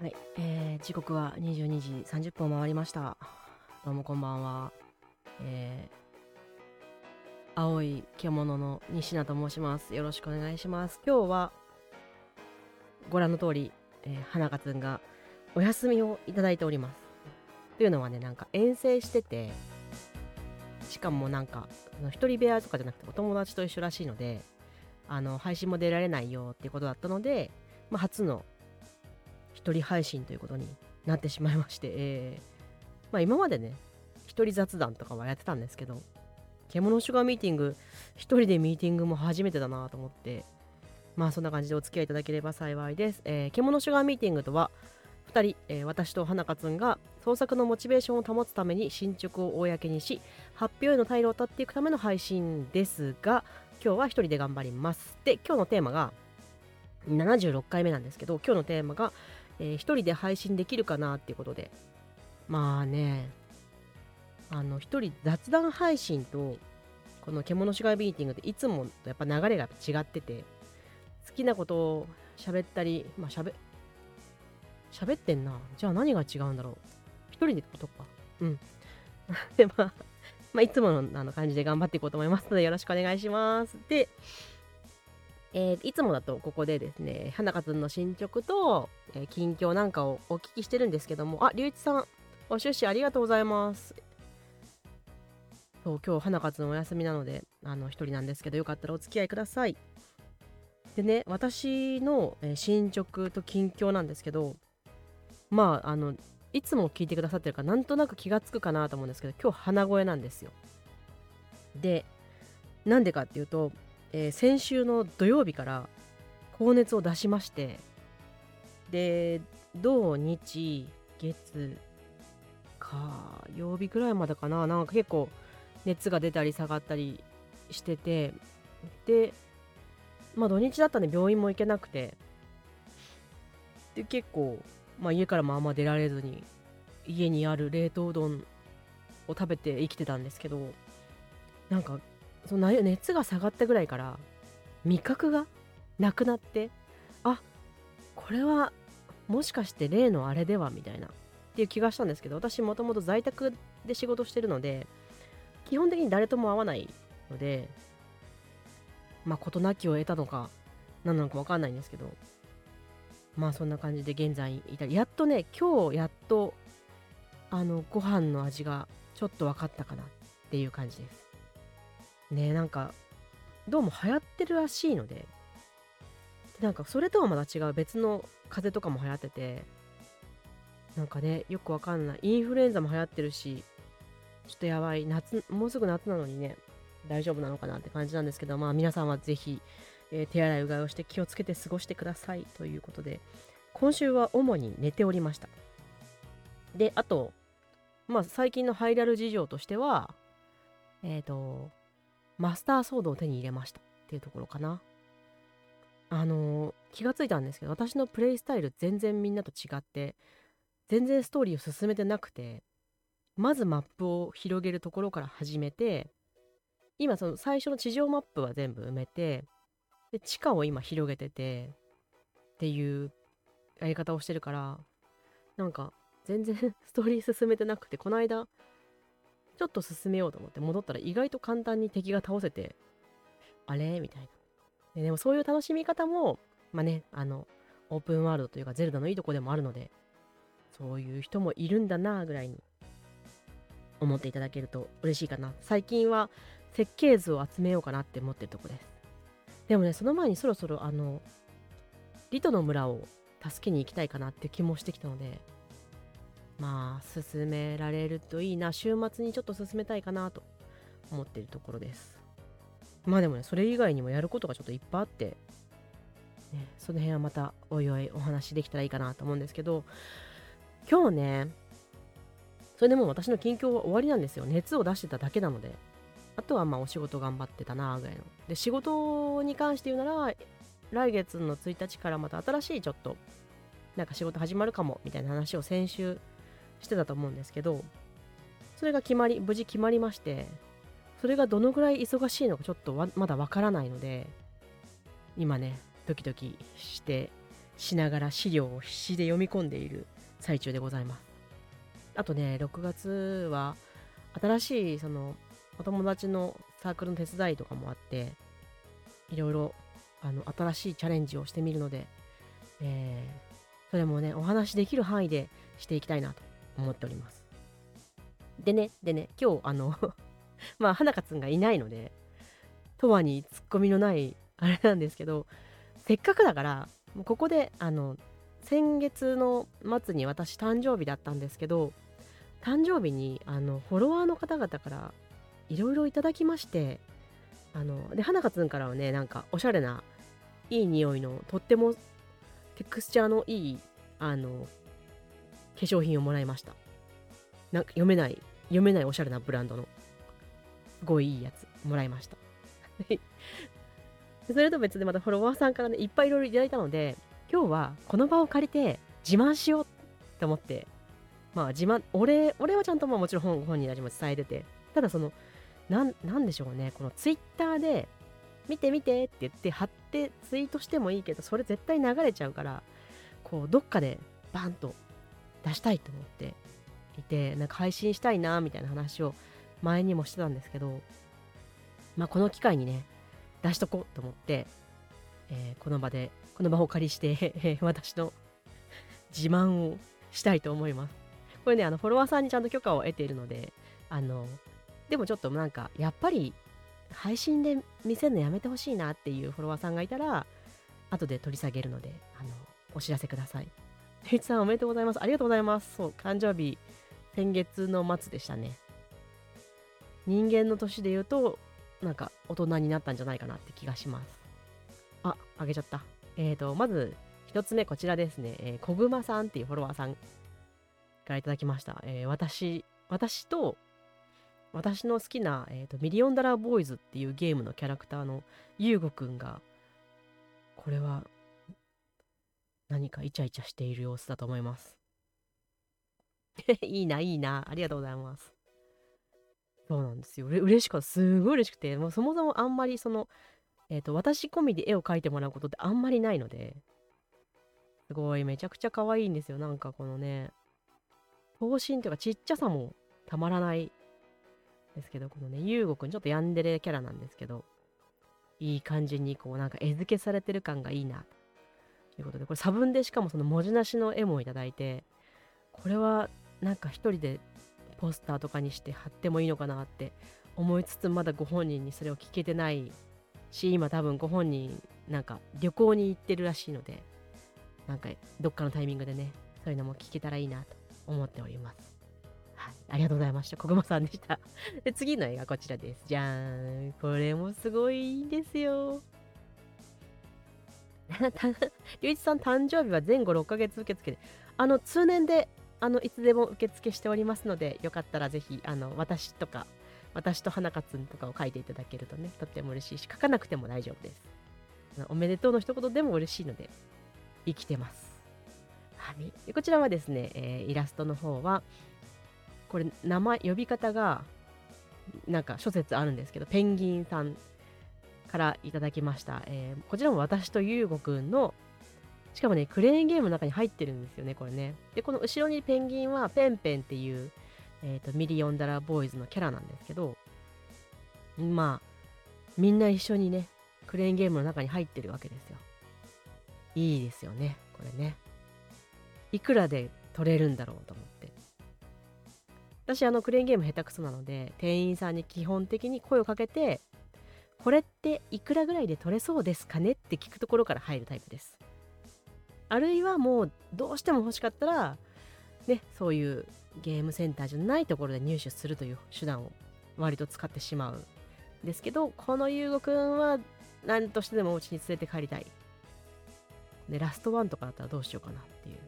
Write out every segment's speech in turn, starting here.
はい、えー、時刻は22時30分を回りました。どうもこんばんは。えー、青い獣の西名と申します。よろしくお願いします。今日はご覧の通り、えー、花香つんがお休みをいただいております。というのはね、なんか遠征してて、しかもなんか、一人部屋とかじゃなくてお友達と一緒らしいので、あの配信も出られないよってことだったので、まあ、初の一人配信ということになってしまいまして、えー、まあ、今までね一人雑談とかはやってたんですけど獣シュガーミーティング一人でミーティングも初めてだなと思ってまあそんな感じでお付き合いいただければ幸いです、えー、獣シュガーミーティングとは2人、えー、私と花香つんが創作のモチベーションを保つために進捗を公にし発表への退路を断っていくための配信ですが今日は1人で頑張ります。で今日のテーマが76回目なんですけど今日のテーマがえー、一人で配信できるかなっていうことで。まあねあの一人雑談配信とこの獣シガービーティングっていつもとやっぱ流れが違ってて好きなことを喋ったりまあ喋喋ってんな。じゃあ何が違うんだろう。一人でことか。うん。でまあまあ、いつものあの感じで頑張っていこうと思いますのでよろしくお願いします。で、えー、いつもだとここでですね、花香んの進捗と、えー、近況なんかをお聞きしてるんですけども、あ、龍一さん、ご出資ありがとうございます。そう、今日花香んお休みなので、あの、一人なんですけど、よかったらお付き合いください。でね、私の、え、進捗と近況なんですけど、まあ、あの、いつも聞いてくださってるからなんとなく気がつくかなと思うんですけど今日鼻声なんですよ。でなんでかっていうとえー、先週の土曜日から高熱を出しましてで土日月火曜日ぐらいまでかななんか結構熱が出たり下がったりしててでまあ土日だったんで病院も行けなくてで結構、まあ、家からもあんま出られずに家にある冷凍うどんを食べて生きてたんですけどなんかその熱が下がったぐらいから味覚がなくなってあこれはもしかして例のあれではみたいなっていう気がしたんですけど私もともと在宅で仕事してるので基本的に誰とも会わないのでまあ事なきを得たのか何なのか分かんないんですけどまあそんな感じで現在いたりやっとね今日やっとあのご飯の味がちょっと分かったかなっていう感じです。ねなんかどうも流行ってるらしいのでなんかそれとはまた違う別の風邪とかも流行っててなんかねよくわかんない。インフルエンザも流行ってるしちょっとやばい。夏もうすぐ夏なのにね大丈夫なのかなって感じなんですけどまあ皆さんはぜひ、えー、手洗いうがいをして気をつけて過ごしてくださいということで今週は主に寝ておりましたであとまあ最近のハイラル事情としてはえっ、ー、とマスターソードを手に入れましたっていうところかな。あのー、気がついたんですけど私のプレイスタイル全然みんなと違って全然ストーリーを進めてなくてまずマップを広げるところから始めて今その最初の地上マップは全部埋めてで地下を今広げててっていうやり方をしてるからなんか全然 ストーリー進めてなくてこの間ちょっと進めようと思って戻ったら意外と簡単に敵が倒せて、あれ？みたいなで。でもそういう楽しみ方も、まあね、あの、オープンワールドというかゼルダのいいとこでもあるので、そういう人もいるんだなぐらいに思っていただけると嬉しいかな。最近は設計図を集めようかなって思ってるとこです。でもね、その前にそろそろあの、リトの村を助けに行きたいかなって気もしてきたので、まあ進められるといいな。週末にちょっと進めたいかなと思ってるところです。まあでもねそれ以外にもやることがちょっといっぱいあって、ね、その辺はまたおいおいお話できたらいいかなと思うんですけど今日ねそれでもう私の近況は終わりなんですよ。熱を出してただけなので。あとはまあお仕事頑張ってたなぐらいの。で仕事に関して言うなら来月の1日からまた新しいちょっとなんか仕事始まるかもみたいな話を先週してたと思うんですけどそれが決まり無事決まりましてそれがどのぐらい忙しいのかちょっとまだわからないので今ねドキドキしてしながら資料を必死で読み込んでいる最中でございます。あとね6月は新しいそのお友達のサークルの手伝いとかもあっていろいろあの新しいチャレンジをしてみるので、えー、それもねお話できる範囲でしていきたいなと思っております。でねでね今日あの まあ花香つんがいないのでとわにツッコミのないあれなんですけどせっかくだからここであの先月の末に私誕生日だったんですけど誕生日にあのフォロワーの方々からいろいろいただきましてあので花香つんからはねなんかおしゃれないい匂いのとってもテクスチャーのいいあの化粧品をもらいました。なんか読めない読めないおしゃれなブランドのすごいいいやつもらいました。それと別でまたフォロワーさんからねいっぱいいろいろいただいたので今日はこの場を借りて自慢しようって思ってまあ自慢俺俺はちゃんとまあもちろん本本人たちも伝えててただそのなんなんでしょうね。このツイッターで見て見てって言って貼ってツイートしてもいいけどそれ絶対流れちゃうからこうどっかでバンと出したいと思っていてなんか配信したいなみたいな話を前にもしてたんですけどまあこの機会にね出しとこうと思って、えー、この場でこの場をお借りして私の自慢をしたいと思います。これねあのフォロワーさんにちゃんと許可を得ているのであのでもちょっとなんかやっぱり配信で見せるのやめてほしいなっていうフォロワーさんがいたら後で取り下げるのであのお知らせください。ていちさんおめでとうございます。ありがとうございます。そう、誕生日先月の末でしたね。人間の年で言うとなんか大人になったんじゃないかなって気がします。あ、あげちゃった。えっ、ー、と、まず一つ目こちらですね。えー、こぐまさんっていうフォロワーさんからいただきました。えー、私、私と私の好きな、えーと、ミリオンダラーボーイズっていうゲームのキャラクターのユーゴくんが、これは何かイチャイチャしている様子だと思います。いいな、いいな。ありがとうございます。そうなんですよ。う嬉しかった。すごい嬉しくて、もうそもそもあんまりその、えっ、ー、と、私込みで絵を描いてもらうことってあんまりないので、すごいめちゃくちゃ可愛いんですよ。なんかこのね、頭身というかちっちゃさもたまらないですけど、このね、ゆうごくん、ちょっとヤンデレキャラなんですけど、いい感じに、こう、なんか絵付けされてる感がいいな、ということで、これ差分でしかもその文字なしの絵もいただいて、これはなんか一人でポスターとかにして貼ってもいいのかなって思いつつ、まだご本人にそれを聞けてないし、今多分ご本人、なんか旅行に行ってるらしいので、なんかどっかのタイミングでね、そういうのも聞けたらいいなと思っております。ありがとうございました。こぐまさんでした。で、次の絵がこちらです。じゃーん。これもすごいいいんですよ。りゅういちさん誕生日は前後6ヶ月受付で、あの、通年で、あの、いつでも受付しておりますので、よかったらぜひ、あの、私とか、私と花勝とかを書いていただけるとね、とっても嬉しいし、書かなくても大丈夫です。おめでとうの一言でも嬉しいので、生きてます。はい、こちらはですね、えー、イラストの方は、これ名前呼び方がなんか諸説あるんですけどペンギンさんからいただきました、えー、こちらも私とゆうごくんのしかもねクレーンゲームの中に入ってるんですよねこれね。でこの後ろにペンギンはペンペンっていう、えーと、ミリオンダラーボーイズのキャラなんですけどまあみんな一緒にねクレーンゲームの中に入ってるわけですよ。いいですよねこれね。いくらで取れるんだろうと思って。私あのクレーンゲーム下手くそなので店員さんに基本的に声をかけてこれっていくらぐらいで取れそうですかねって聞くところから入るタイプです。あるいはもうどうしても欲しかったらねそういうゲームセンターじゃないところで入手するという手段を割と使ってしまうんですけどこの優吾くんは何としてでもお家に連れて帰りたい。でラストワンとかだったらどうしようかなっていう。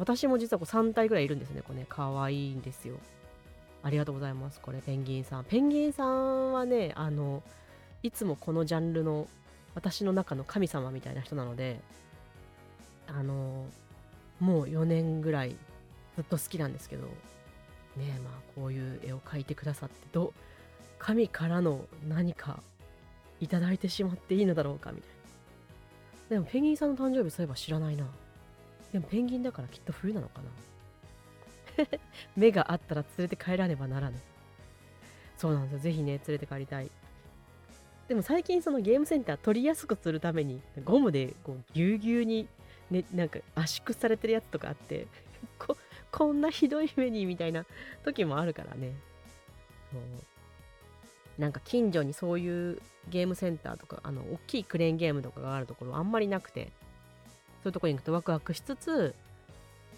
私も実はこう3体ぐらいいるんですね。これね、かわいいんですよ。ありがとうございます。これ、ペンギンさん。ペンギンさんはね、あの、いつもこのジャンルの私の中の神様みたいな人なので、あの、もう4年ぐらいずっと好きなんですけど、ねまあこういう絵を描いてくださってど神からの何かいただいてしまっていいのだろうかみたいなでもペンギンさんの誕生日そういえば知らないなでもペンギンだからきっと冬なのかな。目があったら連れて帰らねばならぬ。そうなんですよ。ぜひね連れて帰りたい。でも最近そのゲームセンター取りやすくするためにゴムでこうぎゅうぎゅうにねなんか圧縮されてるやつとかあって ここんなひどい目にみたいな時もあるからね。そう。なんか近所にそういうゲームセンターとかあの大きいクレーンゲームとかがあるところあんまりなくて。そういうとこに行くとワクワクしつつ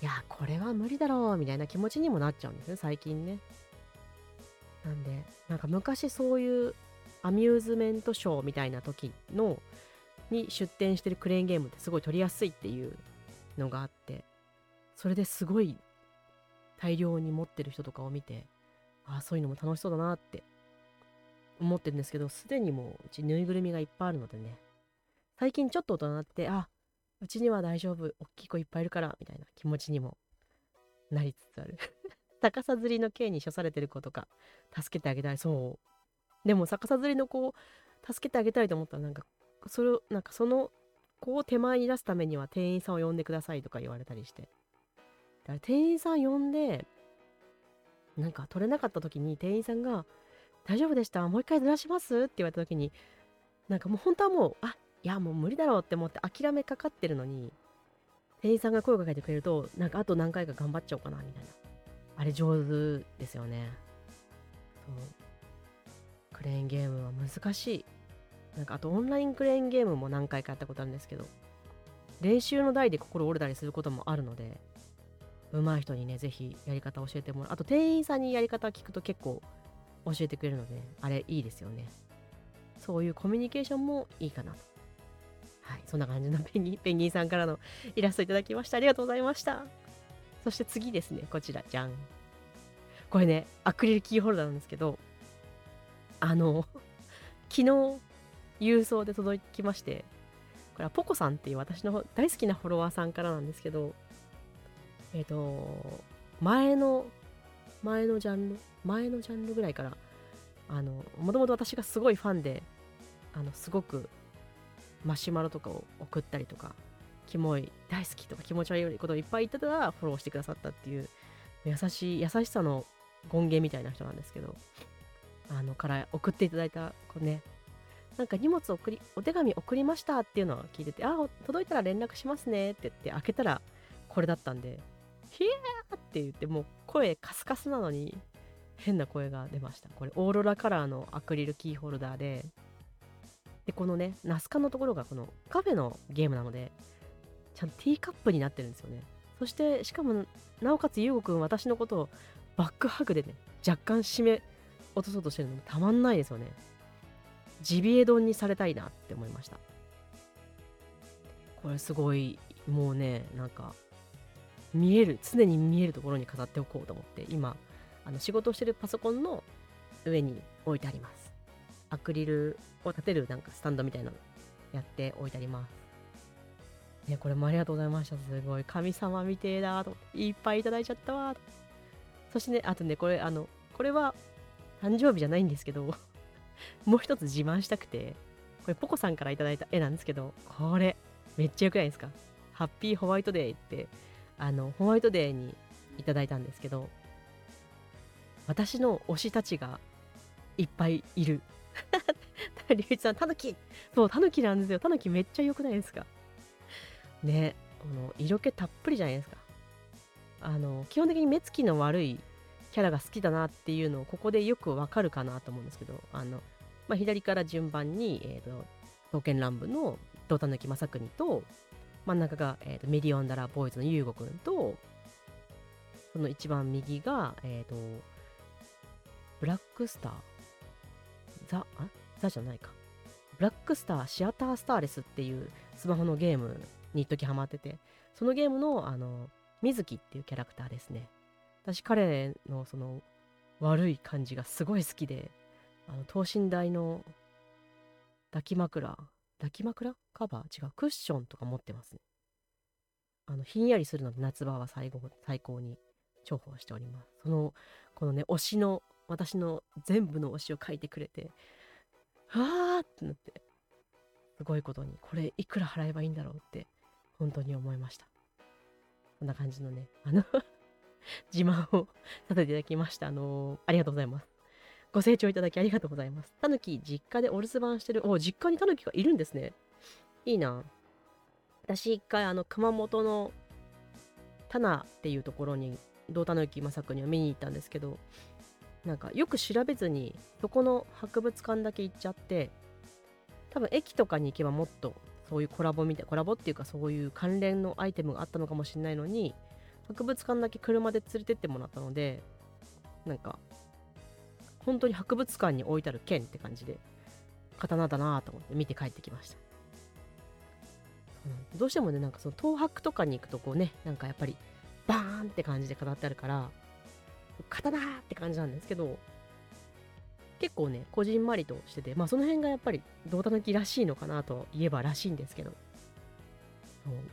いやこれは無理だろうみたいな気持ちにもなっちゃうんですね最近ね。なんでなんか昔そういうアミューズメントショーみたいな時のに出店してるクレーンゲームってすごい取りやすいっていうのがあってそれですごい大量に持ってる人とかを見てああそういうのも楽しそうだなって思ってるんですけどすでにもううちぬいぐるみがいっぱいあるのでね最近ちょっと大人になってあうちには大丈夫。大きい子いっぱいいるから。みたいな気持ちにもなりつつある。逆さ釣りの刑に処されてる子とか助けてあげたい。そう。でも逆さ釣りの子を助けてあげたいと思ったらなんかそれをなんかその子を手前に出すためには店員さんを呼んでくださいとか言われたりして。だから店員さん呼んでなんか取れなかった時に店員さんが「大丈夫でした。もう一回ずらします?」って言われた時になんかもう本当はもうあいやもう無理だろうって思って諦めかかってるのに店員さんが声をかけてくれるとなんかあと何回か頑張っちゃおうかなみたいな。あれ上手ですよね。そう。クレーンゲームは難しい。なんかあとオンラインクレーンゲームも何回かやったことあるんですけど練習の台で心折れたりすることもあるので上手い人にねぜひやり方教えてもらう。あと店員さんにやり方聞くと結構教えてくれるのであれいいですよね。そういうコミュニケーションもいいかなと。はい。そんな感じのペンギンペンギンさんからのイラストいただきました。ありがとうございました。そして次ですね。こちらじゃんこれねアクリルキーホルダーなんですけどあの 昨日郵送で届きましてこれはポコさんっていう私の大好きなフォロワーさんからなんですけどえっ、ー、と前の前のジャンル前のジャンルぐらいからあのもともと私がすごいファンであのすごくマシュマロとかを送ったりとかキモい大好きとか気持ち悪いことをいっぱい言ってたらフォローしてくださったっていう優しい優しさの権限みたいな人なんですけどあのから送っていただいたこうねなんか荷物送りお手紙送りましたっていうのは聞いててあ届いたら連絡しますねって言って開けたらこれだったんでヒエーって言ってもう声カスカスなのに変な声が出ました。これオーロラカラーのアクリルキーホルダーででこのねナスカのところがこのカフェのゲームなのでちゃんとティーカップになってるんですよね。そしてしかもなおかつゆうごくん私のことをバックハグでね若干締め落とそうとしてるのもたまんないですよね。ジビエ丼にされたいなって思いました。これすごいもうねなんか見える常に見えるところに飾っておこうと思って今あの仕事をしてるパソコンの上に置いてあります。アクリルを立てるなんかスタンドみたいなのやって置いてあります。ねこれもありがとうございました。すごい。神様みてえだと。いっぱいいただいちゃったわそしてねあとねこれあのこれは誕生日じゃないんですけど もう一つ自慢したくてこれポコさんからいただいた絵なんですけどこれめっちゃ良くないですか？ハッピーホワイトデーってあのホワイトデーにいただいたんですけど私の推したちがいっぱいいる。りゅういちさんタヌキそうタヌキなんですよ。タヌキめっちゃ良くないですか？ねこの色気たっぷりじゃないですか。あの基本的に目つきの悪いキャラが好きだなっていうのをここでよくわかるかなと思うんですけどあの、まあ、左から順番に、えーと、刀剣乱舞の胴田抜正国と真ん中が、えーと、メディオンダラボーイズの優吾くんとその一番右が、えーと、ブラックスター。ザあザじゃないか。ブラックスターシアタースターレスっていうスマホのゲームに一時ハマっててそのゲームのあの水木っていうキャラクターですね。私彼のその悪い感じがすごい好きであの等身大の抱き枕抱き枕？カバー？違う。クッションとか持ってますね。あのひんやりするので夏場は最後最高に重宝しております。そのこのね推しの私の全部の推しを書いてくれてはあってなってすごいことにこれいくら払えばいいんだろうって本当に思いました。こんな感じのねあの 自慢をさせていただきました。あのー、ありがとうございます。ご清聴いただきありがとうございます。たぬき実家でお留守番してる。お実家にたぬきがいるんですね。いいな。私一回あの熊本のタナっていうところに道田の幸正君には見に行ったんですけどなんかよく調べずにそこの博物館だけ行っちゃって多分駅とかに行けばもっとそういうコラボみたいコラボっていうかそういう関連のアイテムがあったのかもしれないのに博物館だけ車で連れてってもらったのでなんか本当に博物館に置いてある剣って感じで刀だなと思って見て帰ってきました、うん、どうしてもねなんかその東博とかに行くとこうねなんかやっぱりバーンって感じで飾ってあるから刀って感じなんですけど結構ねこじんまりとしててまあその辺がやっぱり胴たきらしいのかなと言えばらしいんですけど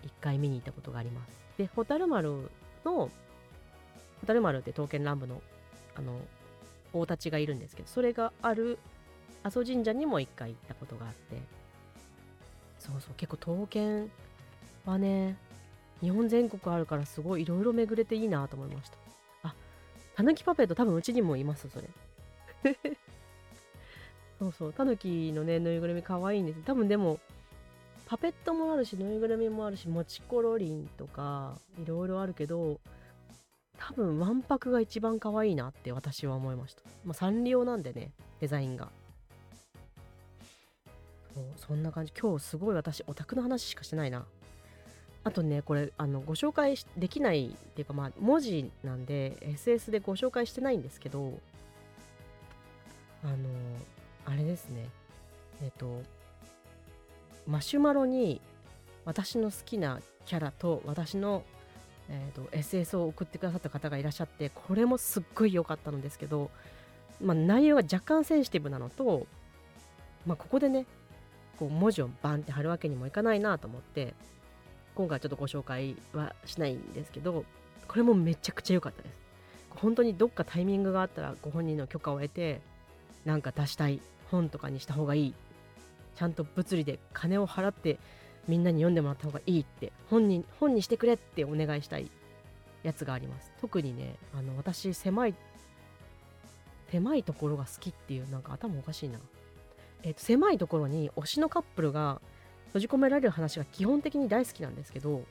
一回見に行ったことがあります。で蛍丸の蛍丸って刀剣乱舞のあの大太刀がいるんですけどそれがある阿蘇神社にも一回行ったことがあってそうそう結構刀剣はね日本全国あるからすごいいろいろ巡れていいなと思いました。たぬきパペット多分うちにもいますそれ。そうそう。たぬきのねぬいぐるみかわいいんです。多分でもパペットもあるしぬいぐるみもあるしもちころりんとかいろいろあるけど多分わんぱくが一番可愛いなって私は思いました。まあサンリオなんでねデザインが。そうそんな感じ。今日すごい私オタクの話しかしてないな。あとねこれあのご紹介できないっていうかまあ文字なんで SS でご紹介してないんですけどあのあれですね。えっ、とマシュマロに私の好きなキャラと私の、えーと、SS を送ってくださった方がいらっしゃってこれもすっごい良かったんですけど、まあ、内容が若干センシティブなのと、まあ、ここでねこう文字をバンって貼るわけにもいかないなと思って今回ちょっとご紹介はしないんですけどこれもめちゃくちゃ良かったです。本当にどっかタイミングがあったらご本人の許可を得てなんか出したい本とかにした方がいい。ちゃんと物理で金を払ってみんなに読んでもらった方がいいって本に本にしてくれってお願いしたいやつがあります。特にねあの私狭い狭いところが好きっていうなんか頭おかしいな。えっ、と狭いところに推しのカップルが閉じ込められる話が基本的に大好きなんですけど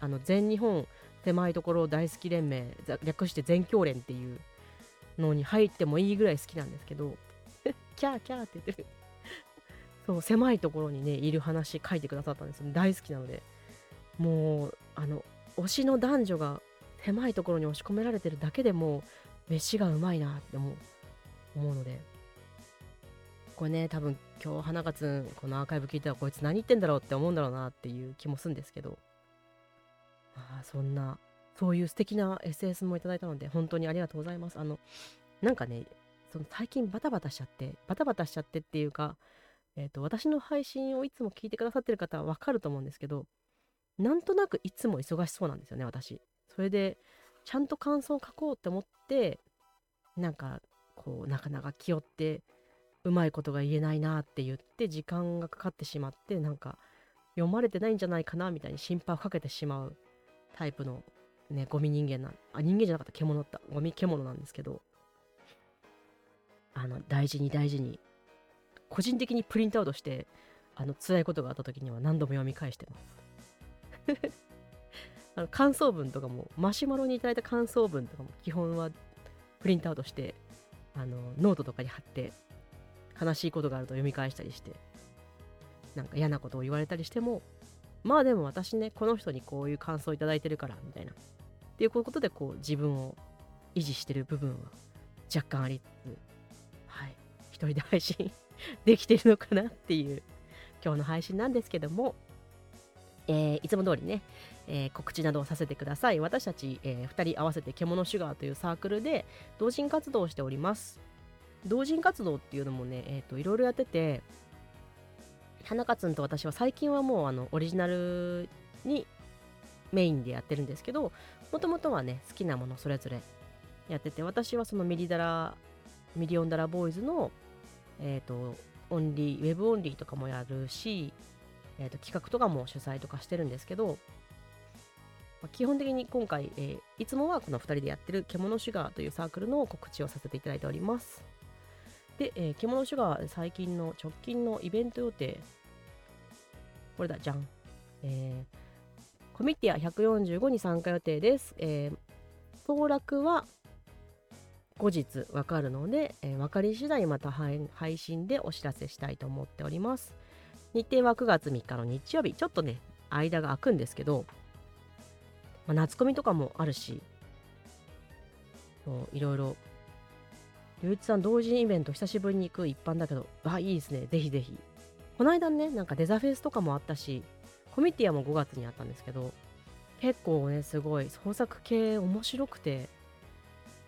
あの全日本狭いところ大好き連盟略して全教連っていうのに入ってもいいぐらい好きなんですけど キャーキャーって言ってる。そう狭いところにねいる話書いてくださったんです大好きなので。もうあの推しの男女が狭いところに押し込められてるだけでも飯がうまいなって思う思うので。これね多分今日花勝んこのアーカイブ聞いたらこいつ何言ってんだろうって思うんだろうなっていう気もするんですけど。まあそんなそういう素敵な SS もいただいたので本当にありがとうございます。あのなんかねその最近バタバタしちゃってバタバタしちゃってっていうかえっ、ー、と私の配信をいつも聞いてくださってる方はわかると思うんですけどなんとなくいつも忙しそうなんですよね私。それでちゃんと感想を書こうって思ってなんかこうなかなか気負ってうまいことが言えないなって言って時間がかかってしまってなんか読まれてないんじゃないかなみたいに心配をかけてしまうタイプのねゴミ人間なあ人間じゃなかった獣だったゴミ獣なんですけどあの大事に大事に個人的にプリントアウトしてあの辛いことがあった時には何度も読み返してます。あの感想文とかもマシュマロにいただいた感想文とかも基本はプリントアウトしてあのノートとかに貼って悲しいことがあると読み返したりしてなんか嫌なことを言われたりしてもまあでも私ねこの人にこういう感想をいただいてるからみたいなっていうことでこう自分を維持してる部分は若干ありつつはい一人で配信 できてるのかなっていう今日の配信なんですけどもえー、いつも通りね、えー、告知などをさせてください。私たち、えー、2人合わせて獣シュガーというサークルで同人活動をしております。同人活動っていうのもね、えーと、いろいろやってて花勝んと私は最近はもうあのオリジナルにメインでやってるんですけどもともとはね好きなものそれぞれやってて私はそのミリダラミリオンダラボーイズの、えーと、オンリーウェブオンリーとかもやるし、えー、と企画とかも主催とかしてるんですけど、まあ、基本的に今回、えー、いつもはこの2人でやってる獣シュガーというサークルの告知をさせていただいております。で、えー、獣シュガー最近の直近のイベント予定これだじゃんえー、コミティア145に参加予定です。えー、当落は後日わかるので、えー、分かり次第また配信でお知らせしたいと思っております。日程は9月3日の日曜日、ちょっとね、間が空くんですけど、まあ、夏コミとかもあるし、いろいろ、ゆういちさん同時イベント久しぶりに行く一般だけど、あ、いいですね、ぜひぜひ。この間ね、なんかデザフェスとかもあったし、コミティアも5月にあったんですけど、結構ね、すごい創作系面白くて、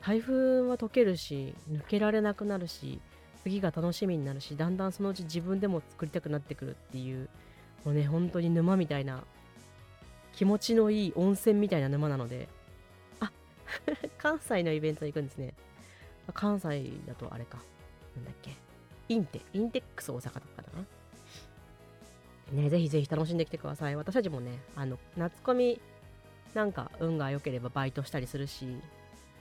台風は解けるし抜けられなくなるし次が楽しみになるしだんだんそのうち自分でも作りたくなってくるっていうもうね本当に沼みたいな気持ちのいい温泉みたいな沼なのであ 関西のイベントに行くんですね関西だとあれか。なんだっけ。インテインテックス大阪とかだな。ねぜひぜひ楽しんできてください。私たちもねあの夏コミなんか運が良ければバイトしたりするし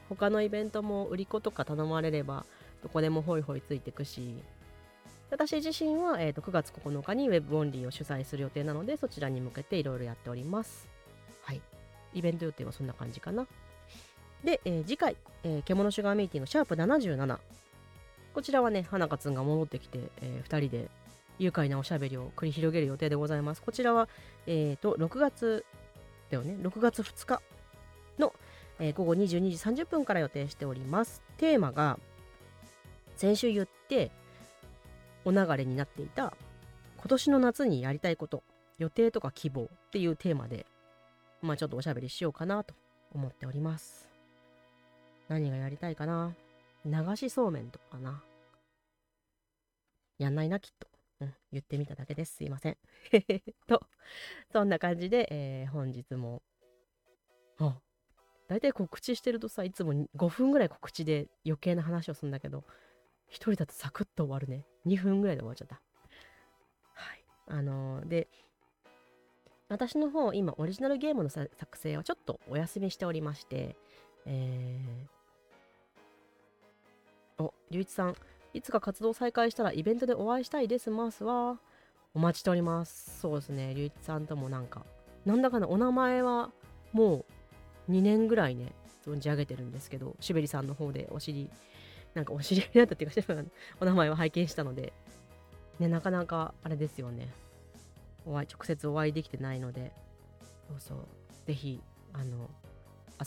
他のイベントも売り子とか頼まれればどこでもホイホイついてくし私自身は、えーと、9月9日に Web オンリーを主催する予定なのでそちらに向けていろいろやっております。はい。イベント予定はそんな感じかな。で、えー、次回、えー、獣シュガーミーティングシャープ77こちらはね花香つんが戻ってきて、えー、2人で愉快なおしゃべりを繰り広げる予定でございますこちらは、えーと、と6月だよね？6月2日の、えー、午後22時30分から予定しております。テーマが先週言ってお流れになっていた今年の夏にやりたいこと予定とか希望っていうテーマでまあちょっとおしゃべりしようかなと思っております。何がやりたいかな？流しそうめんとかかな？やんないなきっと。うん、言ってみただけです。すいません。と、そんな感じで、えー、本日も、あ、大体告知してるとさいつも5分ぐらい告知で余計な話をするんだけど1人だとサクッと終わるね2分ぐらいで終わっちゃったはいあのー、で私の方今オリジナルゲームの作成をちょっとお休みしておりましてえー、お龍一さん。いつか活動再開したらイベントでお会いしたいです。ますわお待ちしております。そうですね。龍一さんともなんかなんだかんだお名前はもう2年ぐらいね存じ上げてるんですけどシュベリさんの方でお尻なんかお知り合いになったっていうか お名前を拝見したのでねなかなかあれですよね。お会い直接お会いできてないのでそうそう。ぜひあの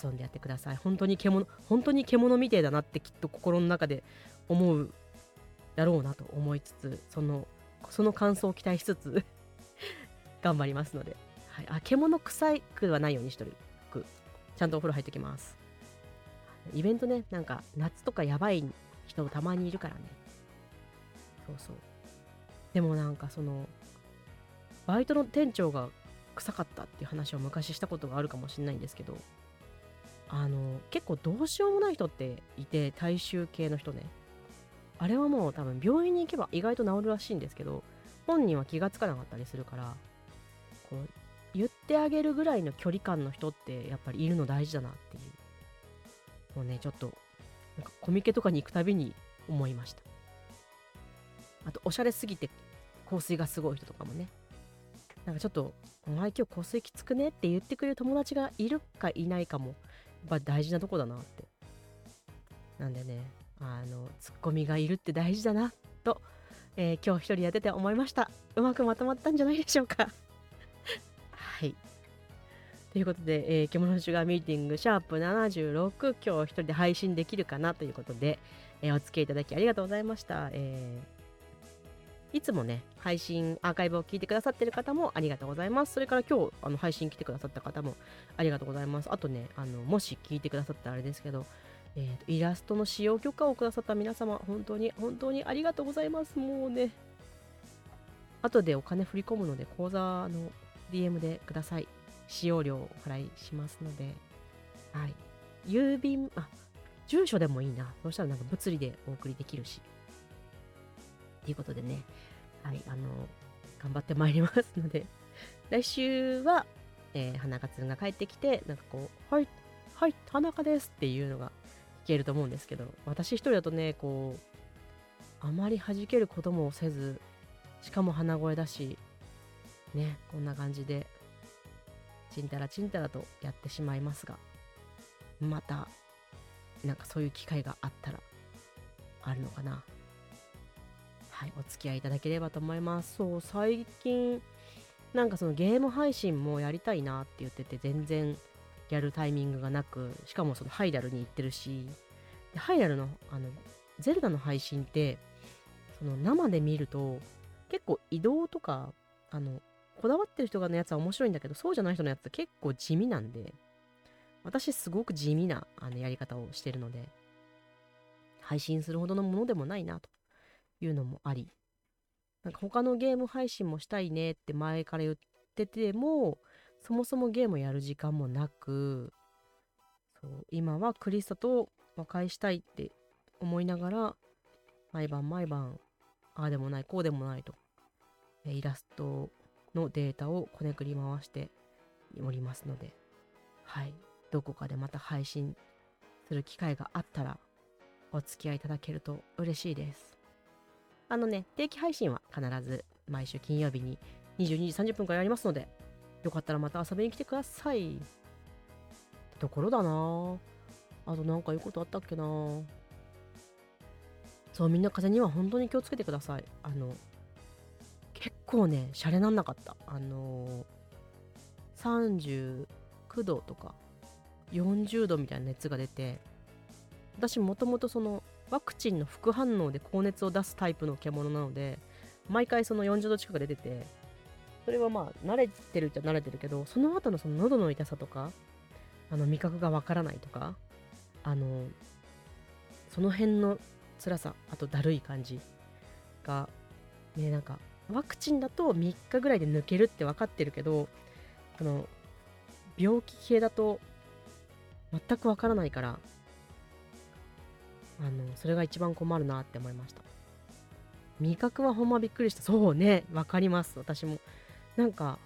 遊んでやってください本当に獣本当に獣みてえだなってきっと心の中で思うだろうなと思いつつそのその感想を期待しつつ 頑張りますので、はい、あ獣臭いくはないようにしとるちゃんとお風呂入ってきます。イベントね、なんか夏とかやばい人たまにいるからね。そうそう。でもなんかその、バイトの店長が臭かったっていう話を昔したことがあるかもしれないんですけど、あの、結構どうしようもない人っていて、大衆系の人ね。あれはもう多分病院に行けば意外と治るらしいんですけど、本人は気がつかなかったりするから、こう言ってあげるぐらいの距離感の人ってやっぱりいるの大事だなっていうもうねちょっとなんかコミケとかに行くたびに思いましたあとおしゃれすぎて香水がすごい人とかもねなんかちょっと「お前今日香水きつくね?」って言ってくれる友達がいるかいないかもやっぱ大事なとこだなってなんでねあのツッコミがいるって大事だなと、えー、今日一人やってて思いましたうまくまとまったんじゃないでしょうかはい。ということで、えー、獣シュガーミーティングシャープ76今日一人で配信できるかなということで、えー、お付き合いいただきありがとうございました。えー、いつもね、配信、アーカイブを聞いてくださってる方もありがとうございます。それから今日、あの配信来てくださった方もありがとうございます。あとね、あのもし聞いてくださったらあれですけど、えー、イラストの使用許可をくださった皆様、本当に、本当にありがとうございます。もうね、後でお金振り込むので、口座の DM でください。使用料をお払いしますので、はい。郵便、あ、住所でもいいな。そしたらなんか物理でお送りできるし。ということでね、はい、あの、頑張ってまいりますので、来週は、えー、花勝が帰ってきて、なんかこう、はい、はい、田中ですっていうのが聞けると思うんですけど、私一人だとね、こう、あまり弾けることもせず、しかも鼻声だし、ね、こんな感じで、ちんたらちんたらとやってしまいますが、また、なんかそういう機会があったら、あるのかな。はい、お付き合いいただければと思います。そう、最近、なんかそのゲーム配信もやりたいなって言ってて、全然やるタイミングがなく、しかもそのハイラルに行ってるし、でハイラルの、あの、ゼルダの配信って、その生で見ると、結構移動とか、あの、こだわってる人がのやつは面白いんだけど、そうじゃない人のやつって結構地味なんで、私すごく地味なあのやり方をしてるので、配信するほどのものでもないなというのもあり、なんか他のゲーム配信もしたいねって前から言ってても、そもそもゲームやる時間もなく、そう今はクリスタと和解したいって思いながら、毎晩毎晩、ああでもない、こうでもないと、イラストのデータをこねくり回しておりますので、はい、どこかでまた配信する機会があったら、お付き合いいただけると嬉しいです。あのね、定期配信は必ず毎週金曜日に22時30分からやりますので、よかったらまた遊びに来てください。ってところだなあとなんか言うことあったっけなそう、みんな風邪には本当に気をつけてください。あの、結構ね、シャレなんなかった。あのー、39度とか40度みたいな熱が出て、私もともとそのワクチンの副反応で高熱を出すタイプの獣なので、毎回その40度近く出てて、それはまあ慣れてるっちゃ慣れてるけど、その後のその喉の痛さとか、あの味覚がわからないとか、あの、その辺の辛さ、あとだるい感じが、ね、なんか、ワクチンだと3日ぐらいで抜けるって分かってるけど、この、病気系だと全く分からないから、あの、それが一番困るなって思いました。味覚はほんまびっくりした。そうね、わかります。私も。なんか、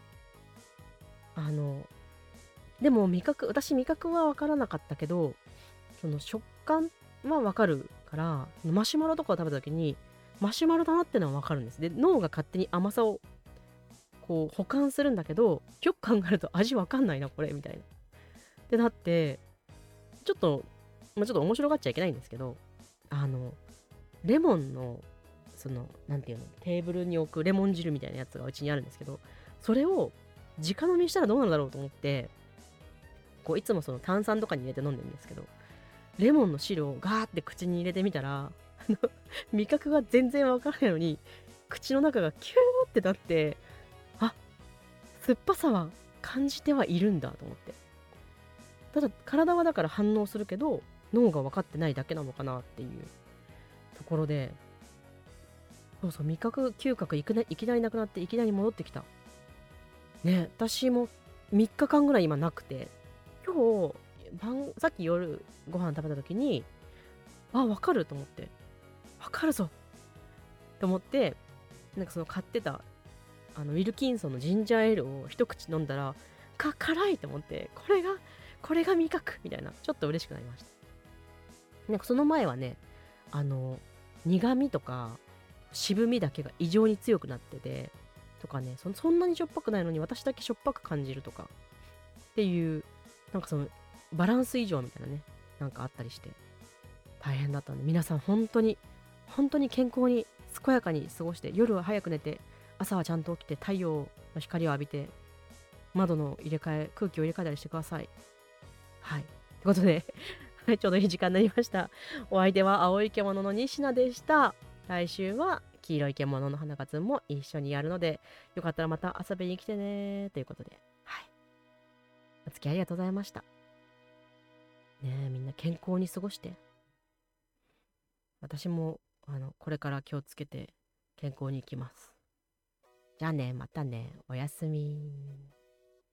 あの、でも味覚、私味覚はわからなかったけど、その食感はわかるから、マシュマロとかを食べた時に、マシュマロだなってのはわかるんです。で、脳が勝手に甘さをこう保管するんだけど、よく考えると味わかんないな、これ、みたいな。ってなって、ちょっとまあ、ちょっと面白がっちゃいけないんですけど、あの、レモンの、その、なんていうの、テーブルに置くレモン汁みたいなやつがうちにあるんですけど、それを直飲みしたらどうなるだろうと思って、こう、いつもその炭酸とかに入れて飲んでるんですけど、レモンの汁をガーって口に入れてみたら、味覚が全然わからないのに、口の中がキューってなって、あ、酸っぱさは感じてはいるんだと思って。ただ、体はだから反応するけど、脳が分かってないだけなのかなっていうところでそうそう味覚嗅覚いきなりなくなっていきなり戻ってきた。ね私も3日間ぐらい今なくて今日晩さっき夜ご飯食べた時にあ分かると思って。分かるぞ。と思ってなんかその買ってたあのウィルキンソンのジンジャーエールを一口飲んだらか辛いと思ってこれがこれが味覚みたいなちょっと嬉しくなりました。なんかその前はね、あの、苦味とか渋みだけが異常に強くなってて、とかねそ、んなにしょっぱくないのに私だけしょっぱく感じるとか、っていう、なんかその、バランス異常みたいなね、なんかあったりして、大変だったんで、皆さん本当に、本当に健康に健やかに過ごして、夜は早く寝て、朝はちゃんと起きて太陽の光を浴びて、窓の入れ替え、空気を入れ替えたりしてください。はい。ということでい ちょうどいい時間になりました。お相手は青い獣の西名でした。来週は黄色い獣の花かつも一緒にやるので、よかったらまた遊びに来てねということで。はい。お付き合いありがとうございました。ねえ、みんな健康に過ごして。私も、あの、これから気をつけて健康に行きます。じゃあね、またね、おやすみ。